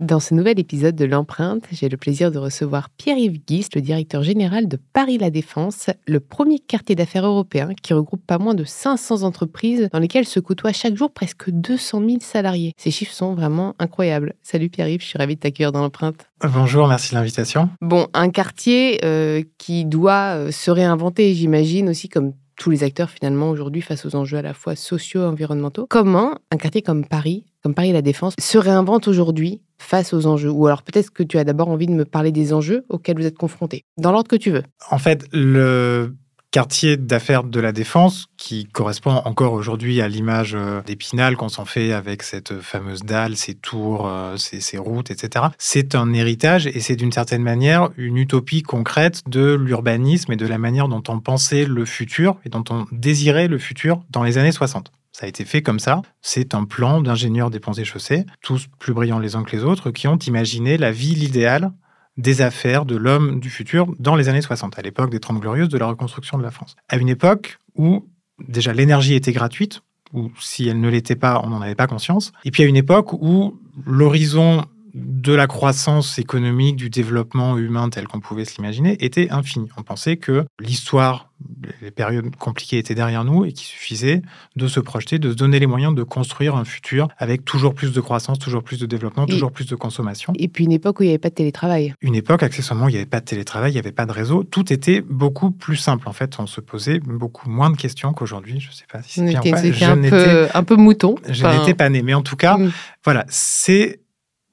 Dans ce nouvel épisode de l'empreinte, j'ai le plaisir de recevoir Pierre-Yves Guis, le directeur général de Paris La Défense, le premier quartier d'affaires européen qui regroupe pas moins de 500 entreprises dans lesquelles se côtoient chaque jour presque 200 000 salariés. Ces chiffres sont vraiment incroyables. Salut Pierre-Yves, je suis ravie de t'accueillir dans l'empreinte. Bonjour, merci de l'invitation. Bon, un quartier euh, qui doit euh, se réinventer, j'imagine aussi comme tous les acteurs finalement aujourd'hui face aux enjeux à la fois sociaux et environnementaux. Comment un quartier comme Paris, comme Paris La Défense, se réinvente aujourd'hui face aux enjeux Ou alors peut-être que tu as d'abord envie de me parler des enjeux auxquels vous êtes confrontés, dans l'ordre que tu veux. En fait, le quartier d'affaires de la Défense, qui correspond encore aujourd'hui à l'image euh, d'Épinal qu'on s'en fait avec cette fameuse dalle, ses tours, euh, ses, routes, etc. C'est un héritage et c'est d'une certaine manière une utopie concrète de l'urbanisme et de la manière dont on pensait le futur et dont on désirait le futur dans les années 60. Ça a été fait comme ça. C'est un plan d'ingénieurs des ponts et chaussées, tous plus brillants les uns que les autres, qui ont imaginé la ville idéale des affaires de l'homme du futur dans les années 60, à l'époque des Trente Glorieuses de la reconstruction de la France. À une époque où déjà l'énergie était gratuite, ou si elle ne l'était pas, on n'en avait pas conscience. Et puis à une époque où l'horizon de la croissance économique, du développement humain tel qu'on pouvait se l'imaginer, était infini. On pensait que l'histoire les périodes compliquées étaient derrière nous et qu'il suffisait de se projeter, de se donner les moyens de construire un futur avec toujours plus de croissance, toujours plus de développement, toujours plus de consommation. Et puis une époque où il n'y avait pas de télétravail. Une époque, accessoirement, où il n'y avait pas de télétravail, il n'y avait pas de réseau. Tout était beaucoup plus simple. En fait, on se posait beaucoup moins de questions qu'aujourd'hui. Je ne sais pas si c'est bien ou pas. Je un, peu, un peu mouton. Je n'étais pas né. Mais en tout cas, mm. voilà, c'est...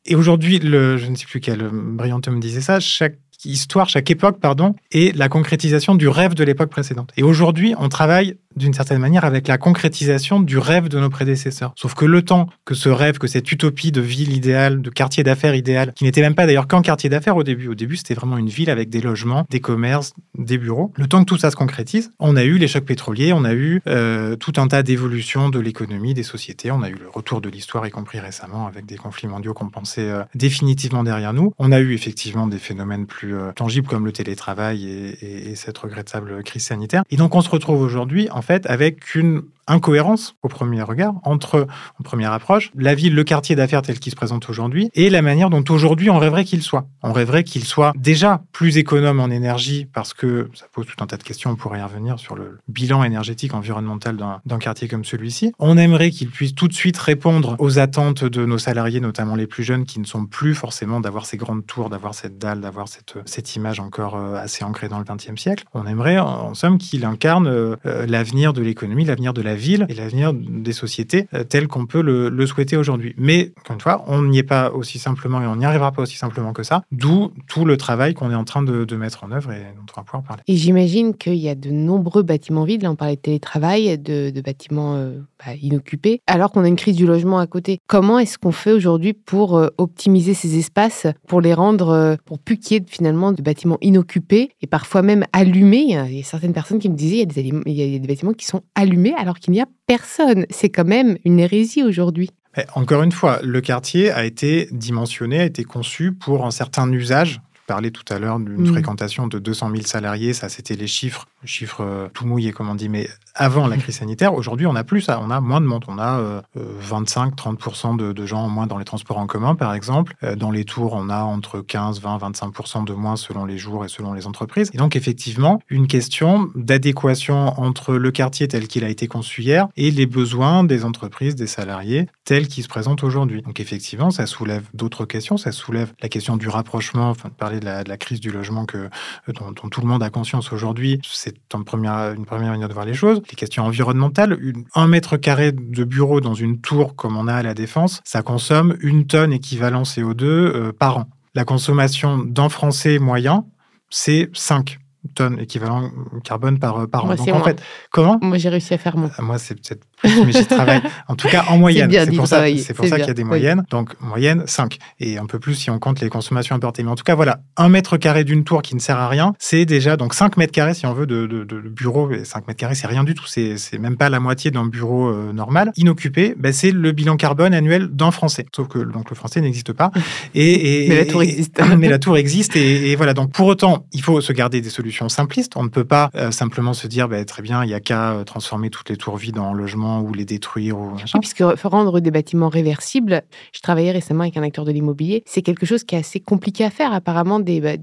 Et aujourd'hui, je ne sais plus quel brillant me disait ça, chaque histoire, chaque époque, pardon, est la concrétisation du rêve de l'époque précédente. Et aujourd'hui, on travaille d'une certaine manière avec la concrétisation du rêve de nos prédécesseurs. Sauf que le temps que ce rêve, que cette utopie de ville idéale, de quartier d'affaires idéal, qui n'était même pas d'ailleurs qu'un quartier d'affaires au début, au début c'était vraiment une ville avec des logements, des commerces, des bureaux, le temps que tout ça se concrétise, on a eu les chocs pétroliers, on a eu euh, tout un tas d'évolutions de l'économie, des sociétés, on a eu le retour de l'histoire, y compris récemment avec des conflits mondiaux qu'on pensait euh, définitivement derrière nous. On a eu effectivement des phénomènes plus euh, tangibles comme le télétravail et, et, cette regrettable crise sanitaire. Et donc on se retrouve aujourd'hui en avec une incohérence au premier regard entre, en première approche, la ville, le quartier d'affaires tel qu'il se présente aujourd'hui et la manière dont aujourd'hui on rêverait qu'il soit. On rêverait qu'il soit déjà plus économe en énergie parce que ça pose tout un tas de questions, on pourrait y revenir sur le bilan énergétique environnemental d'un quartier comme celui-ci. On aimerait qu'il puisse tout de suite répondre aux attentes de nos salariés, notamment les plus jeunes, qui ne sont plus forcément d'avoir ces grandes tours, d'avoir cette dalle, d'avoir cette, cette image encore euh, assez ancrée dans le XXe siècle. On aimerait en somme qu'il incarne euh, l'avenir de l'économie, l'avenir de la ville et l'avenir des sociétés euh, tel qu'on peut le, souhaiter aujourd'hui. Mais, encore une fois, on n'y est pas aussi simplement et on n'y arrivera pas aussi simplement que ça, d'où tout le travail qu'on est en train de, mettre en œuvre et dont on va pouvoir parler. Et j'imagine qu'il y a de nombreux bâtiments vides, là on parlait de télétravail, de, bâtiments euh, bah, inoccupés, alors qu'on a une crise du logement à côté. Comment est-ce qu'on fait aujourd'hui pour euh, optimiser ces espaces, pour les rendre, pour plus qu'il y ait finalement de bâtiments inoccupés et parfois même allumés? Il y a certaines personnes qui me disaient, il y a des, il y a des bâtiments qui sont allumés alors qu'il n'y a personne. C'est quand même une hérésie aujourd'hui. Encore une fois, le quartier a été dimensionné, a été conçu pour un certain usage parlais tout à l'heure d'une mm. fréquentation de 200 000 salariés, ça c'était les chiffres, chiffres euh, tout mouillés comme on dit, mais avant la crise sanitaire, aujourd'hui on a plus ça, on a moins de monde, on a 25-30% euh, de, gens en moins dans les transports en commun par exemple, euh, dans les tours on a entre 15, 20, 25% de moins selon les jours et selon les entreprises. Et donc effectivement, une question d'adéquation entre le quartier tel qu'il a été conçu hier et les besoins des entreprises, des salariés tels qu'ils se présentent aujourd'hui. Donc effectivement, ça soulève d'autres questions, ça soulève la question du rapprochement, enfin de parler de la, crise du logement que, dont, tout le monde a conscience aujourd'hui. C'est une première manière de voir les choses. Les questions environnementales, un mètre carré de bureau dans une tour comme on a à la Défense, ça consomme une tonne équivalent CO2 euh, par an. La consommation d'un Français moyen, c'est 5 tonnes équivalent carbone par, par an. Donc en fait, comment Moi j'ai réussi à faire mon. Ah, moi c'est peut-être mais j'y travaille. En tout cas en moyenne. C'est pour ça, c'est pour ça qu'il y a des moyennes. Donc moyenne 5 et un peu plus si on compte les consommations importées. Mais en tout cas voilà, un mètre carré d'une tour qui ne sert à rien, c'est déjà donc 5 mètres carrés si on veut de, de, de bureau. Et 5 mètres carrés c'est rien du tout. C'est même pas la moitié d'un bureau euh, normal. Inoccupé, ben, c'est le bilan carbone annuel d'un Français. Sauf que donc le Français n'existe pas. Et, et, mais la tour existe. mais la tour existe et, voilà. Donc pour autant, il faut se garder des solutions simplistes. On ne peut pas euh, simplement se dire, bah, très bien, il n'y a qu'à euh, transformer toutes les tours vides en logements ou les détruire. Ou puisque rendre des bâtiments réversibles, je travaillais récemment avec un acteur de l'immobilier, c'est quelque chose qui est assez compliqué à faire. Apparemment, des, bah,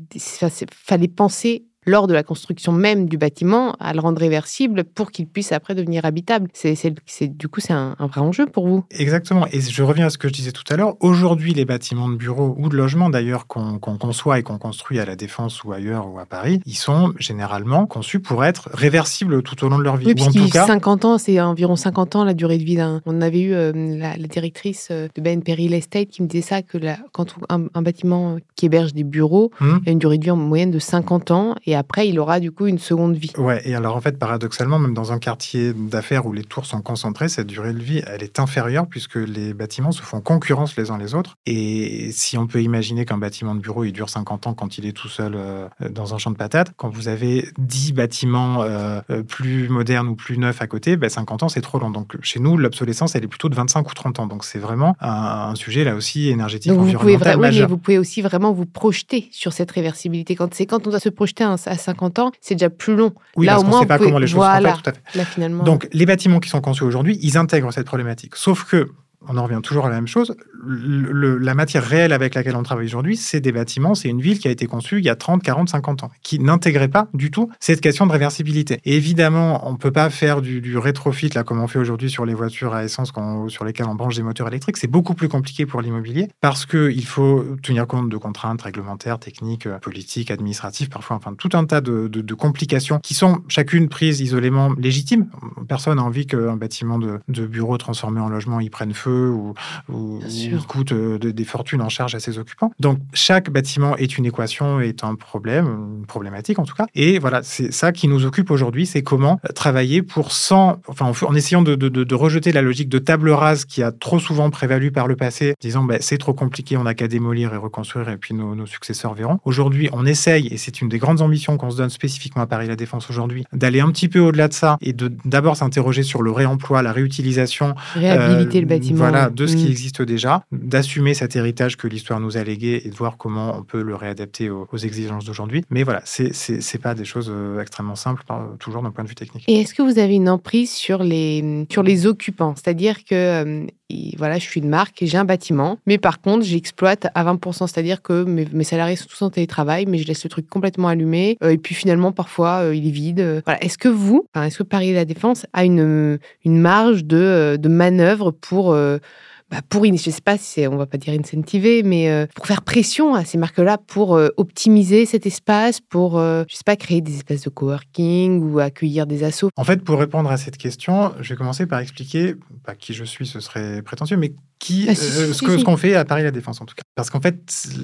fallait penser lors de la construction même du bâtiment à le rendre réversible pour qu'il puisse après devenir habitable. C'est, du coup, c'est un, vrai enjeu pour vous. Exactement. Et je reviens à ce que je disais tout à l'heure. Aujourd'hui, les bâtiments de bureaux ou de logement d'ailleurs qu'on, conçoit et qu'on construit à la Défense ou ailleurs ou à Paris, ils sont généralement conçus pour être réversibles tout au long de leur vie. Oui, ou en tout cas, 50 ans, c'est environ 50 ans la durée de vie d'un. On avait eu euh, la, directrice euh, de Ben Perry Estate qui me disait ça que quand un, bâtiment qui héberge des bureaux hum. a une durée de vie en moyenne de 50 ans et après, il aura du coup une seconde vie. Ouais, et alors en fait, paradoxalement, même dans un quartier d'affaires où les tours sont concentrées, cette durée de vie, elle est inférieure puisque les bâtiments se font concurrence les uns les autres. Et si on peut imaginer qu'un bâtiment de bureau, il dure 50 ans quand il est tout seul euh, dans un champ de patates, quand vous avez 10 bâtiments euh, euh, plus modernes ou plus neufs à côté, 50 ben, ans, c'est trop long. Donc chez nous, l'obsolescence, elle est plutôt de 25 ou 30 ans. Donc c'est vraiment un, sujet là aussi énergétique, Donc, environnemental vous pouvez, Oui, mais vous pouvez aussi vraiment vous projeter sur cette réversibilité. Quand c'est quand on doit se projeter à 50 ans, c'est déjà plus long. Oui, là, parce au moins, sait pas comment les choses voilà. sont faites, tout à fait. Là, finalement... Donc, les bâtiments qui sont conçus aujourd'hui, ils intègrent cette problématique. Sauf que on en revient toujours à la même chose. la matière réelle avec laquelle on travaille aujourd'hui, c'est des bâtiments, c'est une ville qui a été conçue il y a 30, 40, 50 ans, qui n'intégrait pas du tout cette question de réversibilité. Évidemment, on ne peut pas faire du, rétrofit, là, comme on fait aujourd'hui sur les voitures à essence sur lesquelles on branche des moteurs électriques. C'est beaucoup plus compliqué pour l'immobilier parce qu'il faut tenir compte de contraintes réglementaires, techniques, politiques, administratives, parfois, enfin, tout un tas de, complications qui sont chacune prises isolément légitimes. Personne n'a envie qu'un bâtiment de, de bureau transformé en logement y prenne feu ou, ou, coûte euh, des fortunes en charge à ses occupants. Donc chaque bâtiment est une équation, est un problème, une problématique en tout cas. Et voilà, c'est ça qui nous occupe aujourd'hui, c'est comment travailler pour sans, enfin en, essayant de, de, rejeter la logique de table rase qui a trop souvent prévalu par le passé, disant bah, c'est trop compliqué, on n'a qu'à démolir et reconstruire et puis nos, nos successeurs verront. Aujourd'hui, on essaye, et c'est une des grandes ambitions qu'on se donne spécifiquement à Paris La Défense aujourd'hui, d'aller un petit peu au-delà de ça et de d'abord s'interroger sur le réemploi, la réutilisation. Réhabiliter le bâtiment voilà, de ce qui mm. existe déjà, d'assumer cet héritage que l'histoire nous a légué et de voir comment on peut le réadapter aux, exigences d'aujourd'hui. Mais voilà, c'est pas des choses euh, extrêmement simples, toujours d'un point de vue technique. Et est-ce que vous avez une emprise sur les, sur les occupants? C'est-à-dire que euh, voilà, je suis une marque et j'ai un bâtiment, mais par contre, j'exploite à 20%, c'est-à-dire que mes, salariés sont tous en télétravail, mais je laisse le truc complètement allumé, euh, et puis finalement, parfois, il est vide. Voilà. Est-ce que vous, est-ce que Paris La Défense a une, une marge de, de manœuvre pour bah, pour, je sais pas si on va pas dire incentiver, mais euh, pour faire pression à ces marques-là pour euh, optimiser cet espace, pour, je sais pas, créer des espaces de coworking ou accueillir des assos. En fait, pour répondre à cette question, je vais commencer par expliquer, pas qui je suis, ce serait prétentieux, mais qui, ah, ce qu'on fait à Paris La Défense en tout cas. Parce qu'en fait,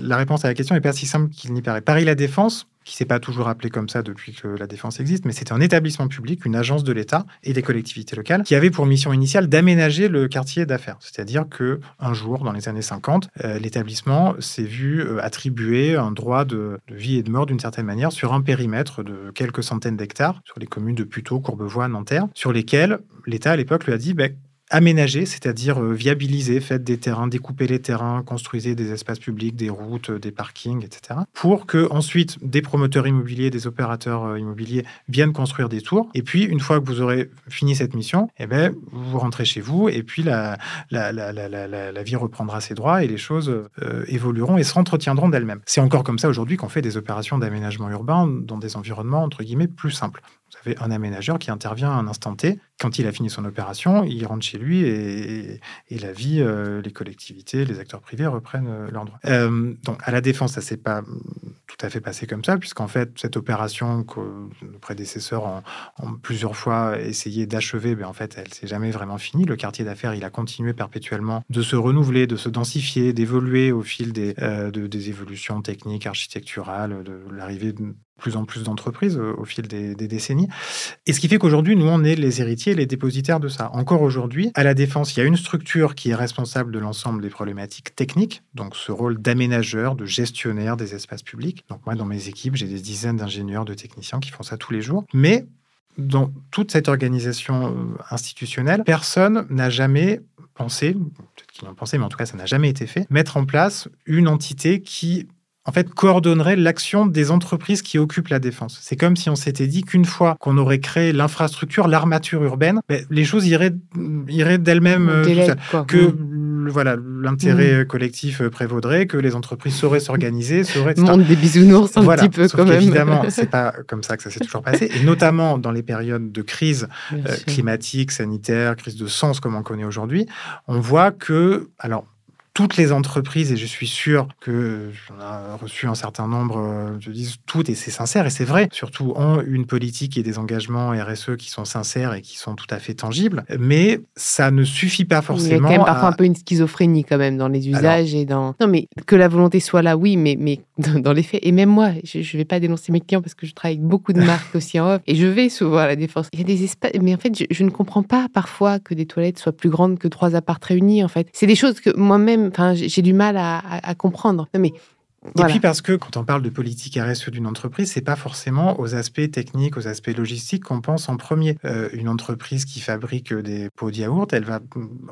la réponse à la question n'est pas si simple qu'il n'y paraît. Paris La Défense, qui s'est pas toujours appelé comme ça depuis que la défense existe, mais c'était un établissement public, une agence de l'État et des collectivités locales, qui avait pour mission initiale d'aménager le quartier d'affaires. C'est-à-dire que un jour, dans les années 50, euh, l'établissement s'est vu euh, attribuer un droit de, vie et de mort d'une certaine manière sur un périmètre de quelques centaines d'hectares, sur les communes de Puteaux, Courbevoie, Nanterre, sur lesquels l'État à l'époque lui a dit ben, aménager, c'est-à-dire euh, viabiliser, faites des terrains, découper les terrains, construisez des espaces publics, des routes, euh, des parkings, etc. Pour que ensuite des promoteurs immobiliers, des opérateurs euh, immobiliers viennent construire des tours. Et puis une fois que vous aurez fini cette mission, eh ben, vous rentrez chez vous et puis la, la, la, la vie reprendra ses droits et les choses évolueront et se entretiendront d'elles-mêmes. C'est encore comme ça aujourd'hui qu'on fait des opérations d'aménagement urbain dans des environnements entre guillemets plus simples. Avez un aménageur qui intervient à un instant T. Quand il a fini son opération, il rentre chez lui et, la vie, euh, les collectivités, les acteurs privés reprennent euh, leurs droits. Euh, donc, à la défense, ça s'est pas tout à fait passé comme ça, puisqu'en fait, cette opération que nos prédécesseurs ont, plusieurs fois essayé d'achever, ben, en fait, elle s'est jamais vraiment finie. Le quartier d'affaires, il a continué perpétuellement de se renouveler, de se densifier, d'évoluer au fil des, des évolutions techniques, architecturales, de l'arrivée plus en plus d'entreprises au fil des, décennies. Et ce qui fait qu'aujourd'hui, nous, on est les héritiers les dépositaires de ça. Encore aujourd'hui, à la Défense, il y a une structure qui est responsable de l'ensemble des problématiques techniques, donc ce rôle d'aménageur, de gestionnaire des espaces publics. Donc moi, dans mes équipes, j'ai des dizaines d'ingénieurs, de techniciens qui font ça tous les jours. Mais dans toute cette organisation euh, institutionnelle, personne n'a jamais pensé, peut-être qu'ils l'ont pensé, mais en tout cas, ça n'a jamais été fait, mettre en place une entité qui en fait, coordonnerait l'action des entreprises qui occupent la défense. C'est comme si on s'était dit qu'une fois qu'on aurait créé l'infrastructure, l'armature urbaine, ben, les choses iraient, iraient d'elles-mêmes euh, que mm. voilà l'intérêt mm. collectif euh, prévaudrait, que les entreprises sauraient s'organiser, sauraient. Monde des bisounours un petit peu quand même. Évidemment, c'est pas comme ça que ça s'est toujours passé, et notamment dans les périodes de crise euh, climatique, sanitaire, crise de sens comme on connaît aujourd'hui, on voit que alors toutes les entreprises, et je suis sûr que j'en ai reçu un certain nombre, euh, je dis toutes, et c'est sincère, et c'est vrai, surtout ont une politique et des engagements RSE qui sont sincères et qui sont tout à fait tangibles, mais ça ne suffit pas forcément. Il y a quand même parfois un peu une schizophrénie quand même dans les usages et dans... Non, mais que la volonté soit là, oui, mais, mais dans les faits, et même moi, je ne vais pas dénoncer mes clients parce que je travaille avec beaucoup de marques aussi en off, et je vais souvent à la défense. Il y a des espaces, mais en fait, je, je ne comprends pas parfois que des toilettes soient plus grandes que trois apparts réunis, en fait. C'est des choses que moi-même enfin, j'ai du mal à, comprendre. Et puis parce que quand on parle de politique RSE d'une entreprise, c'est pas forcément aux aspects techniques, aux aspects logistiques qu'on pense en premier. Euh, une entreprise qui fabrique des pots de yaourt, elle va,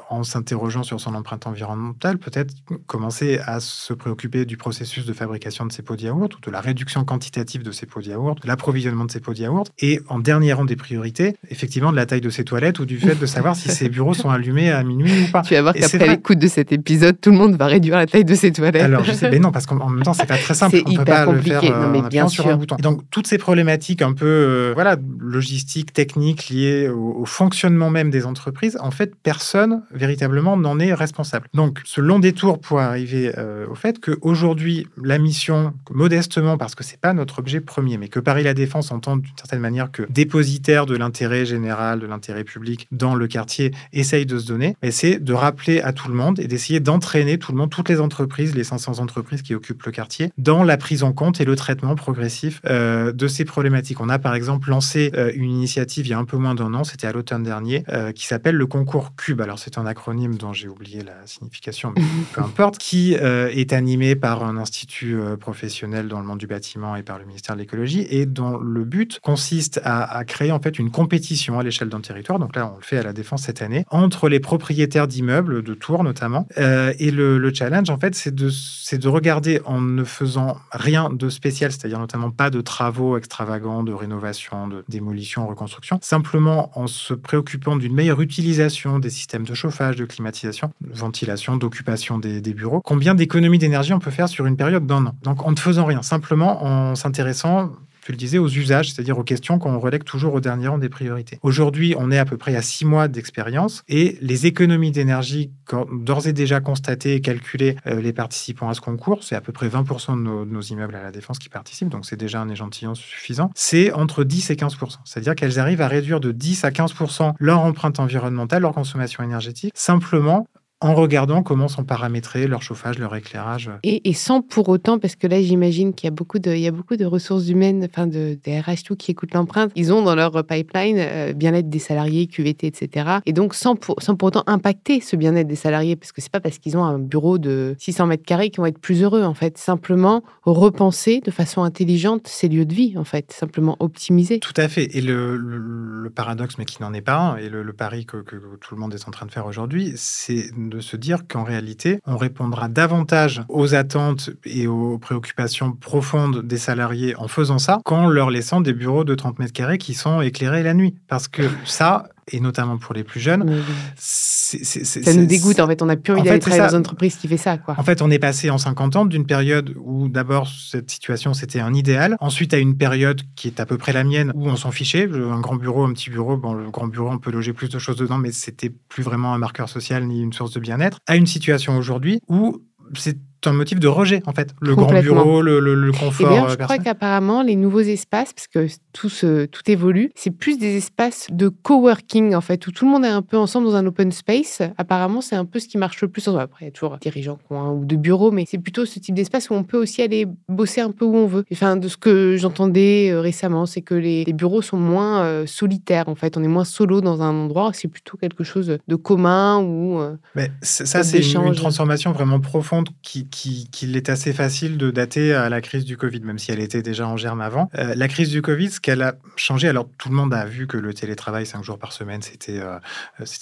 en s'interrogeant sur son empreinte environnementale, peut-être commencer à se préoccuper du processus de fabrication de ces pots de yaourt ou de la réduction quantitative de ces pots de yaourt, de l'approvisionnement de ces pots de yaourt, et en dernier rang des priorités, effectivement, de la taille de ses toilettes ou du fait de savoir si ces bureaux sont allumés à minuit ou pas. Tu vas voir qu'après l'écoute de cet épisode, tout le monde va réduire la taille de ses toilettes. Alors, je sais, mais non, parce qu'en même temps, c'est pas très simple. C'est hyper peut pas compliqué. Le faire, non, mais euh, bien sûr. Sur un bouton. Et donc, toutes ces problématiques un peu euh, voilà, logistiques, techniques liées au, fonctionnement même des entreprises, en fait, personne véritablement n'en est responsable. Donc, ce long détour pour arriver euh, au fait qu'aujourd'hui, la mission, modestement, parce que c'est pas notre objet premier, mais que Paris La Défense entend d'une certaine manière que dépositaire de l'intérêt général, de l'intérêt public dans le quartier, essaye de se donner, c'est de rappeler à tout le monde et d'essayer d'entraîner tout le monde, toutes les entreprises, les 500 entreprises qui occupent le quartier, dans la prise en compte et le traitement progressif euh, de ces problématiques. On a par exemple lancé euh, une initiative il y a un peu moins d'un an, c'était à l'automne dernier, euh, qui s'appelle le concours Cube. Alors c'est un acronyme dont j'ai oublié la signification, mais peu importe, qui est animé par un institut professionnel dans le monde du bâtiment et par le ministère de l'écologie et dont le but consiste à, créer en fait une compétition à l'échelle d'un territoire. Donc là, on le fait à la Défense cette année entre les propriétaires d'immeubles, de tours notamment. et le, le, challenge en fait, c'est de, de regarder en ne faisant rien de spécial, c'est-à-dire notamment pas de travaux extravagants, de rénovation, de démolition, reconstruction, simplement en se préoccupant d'une meilleure utilisation des systèmes de chauffage, de climatisation, de ventilation, d'occupation des, bureaux, combien d'économies d'énergie on peut faire sur une période d'un an. Donc en ne faisant rien, simplement en s'intéressant tu le disais, aux usages, c'est-à-dire aux questions qu'on relègue toujours au dernier rang des priorités. Aujourd'hui, on est à peu près à six mois d'expérience et les économies d'énergie d'ores et déjà constatées et calculées euh, les participants à ce concours, c'est à peu près 20% de nos, de nos, immeubles à la défense qui participent, donc c'est déjà un échantillon suffisant, c'est entre 10 et 15%. C'est-à-dire qu'elles arrivent à réduire de 10 à 15% leur empreinte environnementale, leur consommation énergétique, simplement en regardant comment sont paramétrés leur chauffage, leur éclairage. Et, sans pour autant, parce que là, j'imagine qu'il y a beaucoup de, il y a beaucoup de ressources humaines, enfin de, des RH tout qui écoutent l'empreinte. Ils ont dans leur pipeline euh, bien-être des salariés, QVT, etc. Et donc sans pour, sans pour autant impacter ce bien-être des salariés, parce que c'est pas parce qu'ils ont un bureau de 600 mètres carrés qu'ils vont être plus heureux en fait. Simplement repenser de façon intelligente ces lieux de vie en fait, simplement optimiser. Tout à fait. Et le, le, paradoxe, mais qui n'en est pas un, et le, pari que, que tout le monde est en train de faire aujourd'hui, c'est de se dire qu'en réalité, on répondra davantage aux attentes et aux préoccupations profondes des salariés en faisant ça qu'en leur laissant des bureaux de 30 mètres carrés qui sont éclairés la nuit. Parce que ça, et notamment pour les plus jeunes. ça nous dégoûte, en fait. On n'a plus envie d'aller travailler dans une entreprise qui fait ça. Quoi. En fait, on est passé en 50 ans d'une période où d'abord cette situation c'était un idéal, ensuite à une période qui est à peu près la mienne où on s'en fichait. Un grand bureau, un petit bureau, bon, le grand bureau, on peut loger plus de choses dedans, mais c'était plus vraiment un marqueur social ni une source de bien-être. À une situation aujourd'hui où c'est un motif de rejet, en fait. Le grand bureau, le, le, confort. Et bien, je crois qu'apparemment, les nouveaux espaces, parce que tout, se, tout évolue, c'est plus des espaces de coworking, en fait, où tout le monde est un peu ensemble dans un open space. Apparemment, c'est un peu ce qui marche le plus. Après, il y a toujours dirigeants ou de bureaux, mais c'est plutôt ce type d'espace où on peut aussi aller bosser un peu où on veut. Enfin, de ce que j'entendais euh, récemment, c'est que les, bureaux sont moins euh, solitaires, en fait. On est moins solo dans un endroit. C'est plutôt quelque chose de commun ou. Euh, mais ça, c'est une, une transformation vraiment profonde qui qu'il est assez facile de dater à la crise du Covid, même si elle était déjà en germe avant. Euh, la crise du Covid, ce qu'elle a changé, alors tout le monde a vu que le télétravail cinq jours par semaine, c'était euh,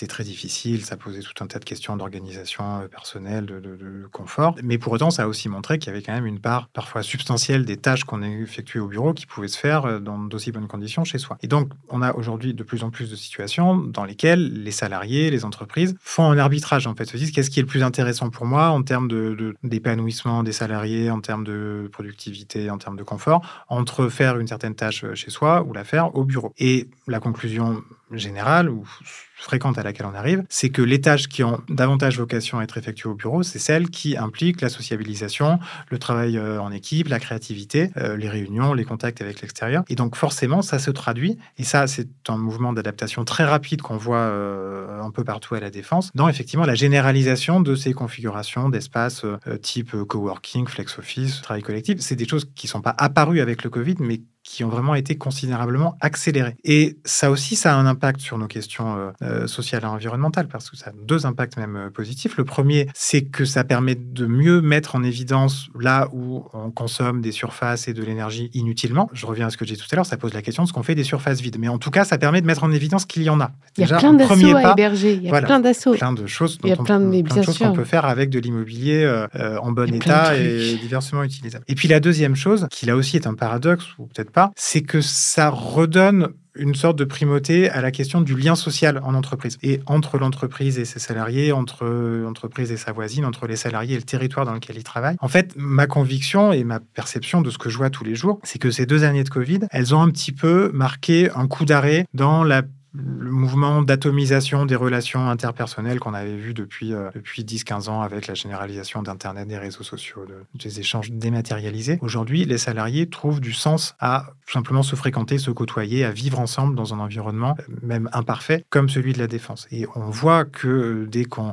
très difficile, ça posait tout un tas de questions d'organisation euh, personnelle, de, de, confort. Mais pour autant, ça a aussi montré qu'il y avait quand même une part parfois substantielle des tâches qu'on a effectuées au bureau qui pouvaient se faire dans d'aussi bonnes conditions chez soi. Et donc, on a aujourd'hui de plus en plus de situations dans lesquelles les salariés, les entreprises font un arbitrage, en fait, se disent qu'est-ce qui est le plus intéressant pour moi en termes de, d'épanouissement des salariés en termes de productivité, en termes de confort, entre faire une certaine tâche chez soi ou la faire au bureau. Et la conclusion générale, ou fréquente à laquelle on arrive, c'est que les tâches qui ont davantage vocation à être effectuées au bureau, c'est celles qui impliquent la sociabilisation, le travail euh, en équipe, la créativité, euh, les réunions, les contacts avec l'extérieur. Et donc forcément, ça se traduit, et ça c'est un mouvement d'adaptation très rapide qu'on voit euh, un peu partout à la défense, dans effectivement la généralisation de ces configurations d'espaces type coworking, flex office, travail collectif. C'est des choses qui ne sont pas apparues avec le Covid, mais qui ont vraiment été considérablement accélérées. Et ça aussi, ça a un impact sur nos questions euh, euh, sociales et environnementales, parce que ça a deux impacts même euh, positifs. Le premier, c'est que ça permet de mieux mettre en évidence là où on consomme des surfaces et de l'énergie inutilement. Je reviens à ce que j'ai dit tout à l'heure, ça pose la question de ce qu'on fait des surfaces vides. Mais en tout cas, ça permet de mettre en évidence qu'il y en a. Il y a plein d'assauts à héberger, il y a plein d'assauts. Plein de choses, il y a plein de, plein de choses qu'on peut faire avec de l'immobilier en bon état et diversement utilisable. Et puis la deuxième chose, qui là aussi est un paradoxe, ou peut-être c'est que ça redonne une sorte de primauté à la question du lien social en entreprise et entre l'entreprise et ses salariés, entre l'entreprise et sa voisine, entre les salariés et le territoire dans lequel ils travaillent. En fait, ma conviction et ma perception de ce que je vois tous les jours, c'est que ces deux années de Covid, elles ont un petit peu marqué un coup d'arrêt dans la le mouvement d'atomisation des relations interpersonnelles qu'on avait vu depuis, euh, depuis 10-15 ans avec la généralisation d'Internet, des réseaux sociaux, des échanges dématérialisés. Aujourd'hui, les salariés trouvent du sens à simplement se fréquenter, se côtoyer, à vivre ensemble dans un environnement euh, même imparfait comme celui de la défense. Et on voit que euh, dès qu'on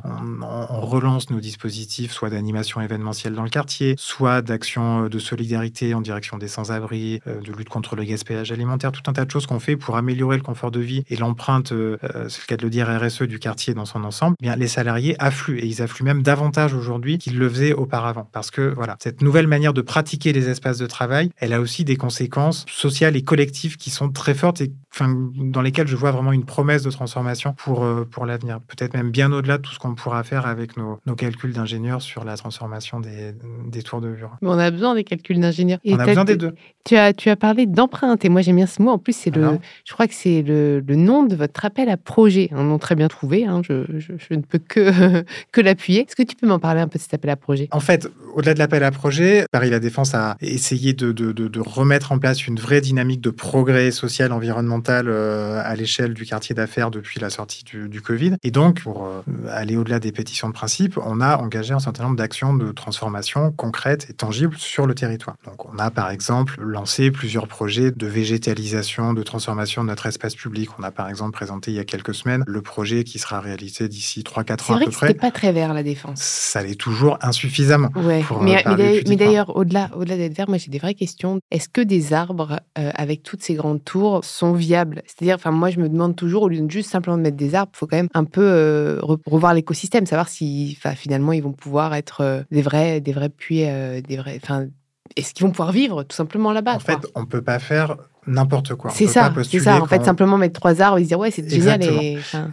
relance nos dispositifs, soit d'animation événementielle dans le quartier, soit d'action de solidarité en direction des sans-abri, de lutte contre le gaspillage alimentaire, tout un tas de choses qu'on fait pour améliorer le confort de vie et l'emploi empreinte, euh, c'est le cas de le dire, RSE du quartier dans son ensemble, eh bien, les salariés affluent et ils affluent même davantage aujourd'hui qu'ils le faisaient auparavant. Parce que voilà, cette nouvelle manière de pratiquer les espaces de travail, elle a aussi des conséquences sociales et collectives qui sont très fortes et enfin, dans lesquelles je vois vraiment une promesse de transformation pour, euh, pour l'avenir. Peut-être même bien au-delà de tout ce qu'on pourra faire avec nos, nos calculs d'ingénieurs sur la transformation des, des tours de bureau. on a besoin des calculs d'ingénieurs. On a besoin des deux. Tu as, tu as parlé d'empreinte et moi j'aime bien ce mot. En plus, c'est le, je crois que c'est le, le nom de votre appel à projet. Un nom très bien trouvé, hein, je, ne peux que, que l'appuyer. Est-ce que tu peux m'en parler un peu de cet appel à projet? En fait, au-delà de l'appel à projet, Paris La Défense a essayé de, de, remettre en place une vraie dynamique de progrès social, environnemental euh, à l'échelle du quartier d'affaires depuis la sortie du, du, Covid. Et donc, pour euh, aller au-delà des pétitions de principe, on a engagé un certain nombre d'actions de transformation concrètes et tangibles sur le territoire. Donc, on a par exemple lancé plusieurs projets de végétalisation, de transformation de notre espace public. On a par exemple présenté il y a quelques semaines le projet qui sera réalisé d'ici 3-4 ans à peu près. C'est pas très vert la défense. Ça l'est toujours insuffisamment. Ouais. mais, euh, mais d'ailleurs, au-delà au d'être vert, moi j'ai des vraies questions. Est-ce que des arbres euh, avec toutes ces grandes tours sont viables C'est-à-dire, enfin moi je me demande toujours, au lieu de juste simplement mettre des arbres, il faut quand même un peu euh, revoir l'écosystème, savoir si finalement ils vont pouvoir être des vrais, des vrais puits, des vrais, enfin est-ce qu'ils vont pouvoir vivre tout simplement là-bas En fait, on ne peut pas faire n'importe quoi. C'est ça, c'est ça. En fait, simplement mettre trois arbres et se dire ouais, c'est génial.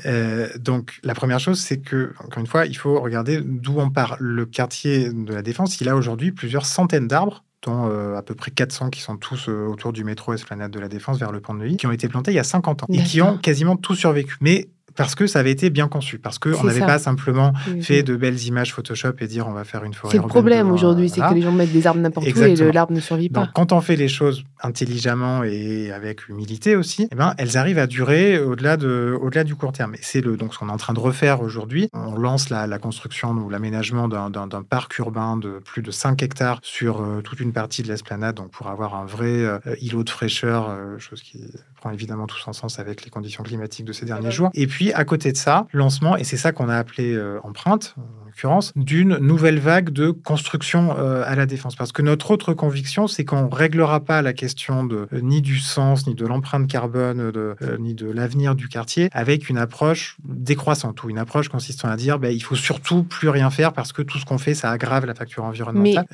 Euh, donc, la première chose, c'est que, encore une fois, il faut regarder d'où on part. Le quartier de la Défense, il a aujourd'hui plusieurs centaines d'arbres dont euh, à peu près 400 qui sont tous euh, autour du métro Esplanade de la Défense vers le pont de Neuilly, qui ont été plantés il y a 50 ans et qui ont quasiment tous survécu. Mais parce que ça avait été bien conçu, parce qu'on n'avait pas simplement fait de belles images Photoshop et dire on va faire une forêt. C'est le problème aujourd'hui, c'est que les gens mettent des arbres n'importe où et l'arbre ne survit pas. Donc, quand on fait les choses intelligemment et avec humilité aussi, eh ben, elles arrivent à durer au-delà de, au-delà du court terme. Et c'est le donc ce qu'on est en train de refaire aujourd'hui. On lance la, la construction ou l'aménagement d'un, parc urbain de plus de 5 hectares sur euh, toute une partie de l'esplanade, donc pour avoir un vrai euh, îlot de fraîcheur, euh, chose qui prend évidemment tout son sens avec les conditions climatiques de ces derniers jours. Et puis à côté de ça, lancement, et c'est ça qu'on a appelé empreinte, l'occurrence, d'une nouvelle vague de construction euh, à la défense. Parce que notre autre conviction, c'est qu'on ne réglera pas la question de, euh, ni du sens, ni de l'empreinte carbone, de, euh, ni de l'avenir du quartier avec une approche décroissante ou une approche consistant à dire ben, il faut surtout plus rien faire parce que tout ce qu'on fait, ça aggrave la facture environnementale.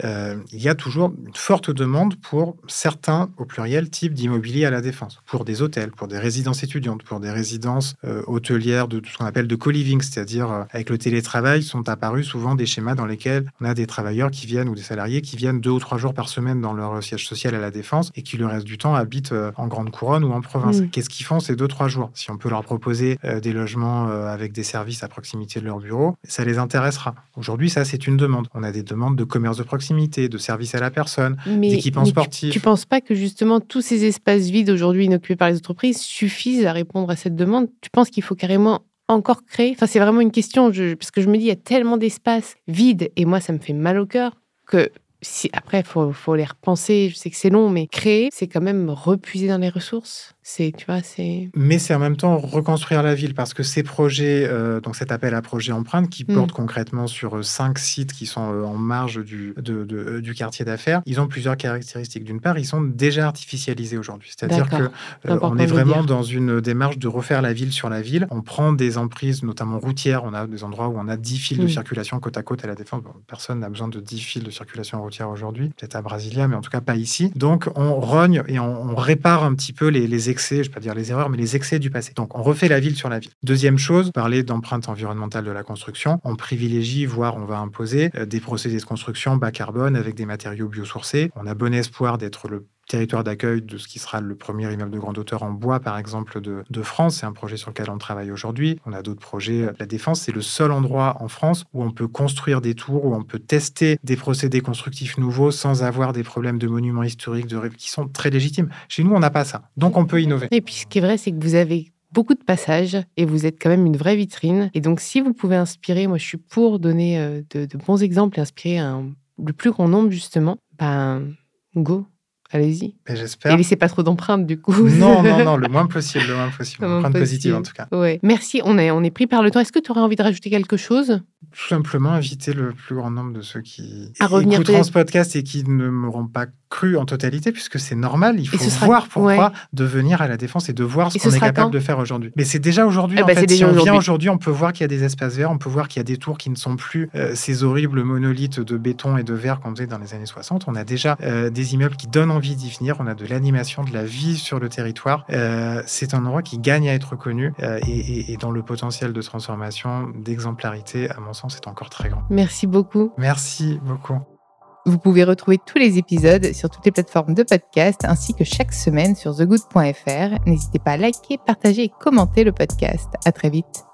il y a toujours une forte demande pour certains, au pluriel, types d'immobilier à la défense. Pour des hôtels, pour des résidences étudiantes, pour des résidences hôtelières de tout ce qu'on appelle de co-living, c'est-à-dire avec le télétravail, sont apparus souvent des schémas dans lesquels on a des travailleurs qui viennent ou des salariés qui viennent deux ou trois jours par semaine dans leur siège social à la Défense et qui le reste du temps habitent euh, en grande couronne ou en province. Mm. Qu'est-ce qu'ils font ces deux trois jours? Si on peut leur proposer euh, des logements euh, avec des services à proximité de leur bureau, ça les intéressera. Aujourd'hui, ça c'est une demande. On a des demandes de commerce de proximité, de services à la personne, d'équipements sportifs. Tu, ne penses pas que justement tous ces espaces vides aujourd'hui inoccupés par les entreprises suffisent à répondre à cette demande Tu penses qu'il faut carrément encore créer? Enfin, c'est vraiment une question, parce que je me dis, il y a tellement d'espace vide, et moi, ça me fait mal au cœur, que si, après, il faut, faut les repenser. Je sais que c'est long, mais créer, c'est quand même repuiser dans les ressources. C'est, tu vois, c'est. Mais c'est en même temps reconstruire la ville parce que ces projets, euh, donc cet appel à projet empreinte qui mm. porte concrètement sur euh, cinq sites qui sont euh, en marge du, de, du quartier d'affaires, ils ont plusieurs caractéristiques. D'une part, ils sont déjà artificialisés aujourd'hui. C'est-à-dire que on est vraiment dans une démarche de refaire la ville sur la ville. On prend des emprises, notamment routières. On a des endroits où on a 10 fils de mm. circulation côte à côte à la défense. personne n'a besoin de 10 fils de circulation aujourd'hui, peut-être à Brasilia, mais en tout cas pas ici. Donc on rogne et on, répare un petit peu les, excès, je ne vais pas dire les erreurs, mais les excès du passé. Donc on refait la ville sur la ville. Deuxième chose, parler d'empreinte environnementale de la construction. On privilégie, voire on va imposer euh, des procédés de construction bas carbone avec des matériaux biosourcés. On a bon espoir d'être le territoire d'accueil de ce qui sera le premier immeuble de grande hauteur en bois, par exemple, de, France. C'est un projet sur lequel on travaille aujourd'hui. On a d'autres projets. La Défense, c'est le seul endroit en France où on peut construire des tours, où on peut tester des procédés constructifs nouveaux sans avoir des problèmes de monuments historiques qui sont très légitimes. Chez nous, on n'a pas ça. Donc, on peut innover. Et puis, ce qui est vrai, c'est que vous avez beaucoup de passages et vous êtes quand même une vraie vitrine. Et donc, si vous pouvez inspirer, moi, je suis pour donner euh, de, bons exemples et inspirer le plus grand nombre, justement, ben, go, Allez-y. J'espère. Et laissez pas trop d'empreintes, du coup. Non, non, non, le moins possible, le moins possible. Empreinte positive, en tout cas. Ouais. Merci, on est, on est pris par le temps. Est-ce que tu aurais envie de rajouter quelque chose? Tout simplement inviter le plus grand nombre de ceux qui à écouteront ce podcast et qui ne m'auront pas cru en totalité, puisque c'est normal. Il faut voir pourquoi de venir à la défense et de voir ce qu'on est capable de faire aujourd'hui. Mais c'est déjà aujourd'hui. Eh en ben, fait, si on vient aujourd'hui, on peut voir qu'il y a des espaces verts, on peut voir qu'il y a des tours qui ne sont plus euh, ces horribles monolithes de béton et de verre qu'on faisait dans les années 60. On a déjà euh, des immeubles qui donnent envie d'y venir. On a de l'animation, de la vie sur le territoire. Euh, c'est un endroit qui gagne à être connu et, et, dont le potentiel de transformation, d'exemplarité, à mon sens, est encore très grand. Merci beaucoup. Merci beaucoup. Vous pouvez retrouver tous les épisodes sur toutes les plateformes de podcast ainsi que chaque semaine sur thegood.fr. N'hésitez pas à liker, partager et commenter le podcast. À très vite.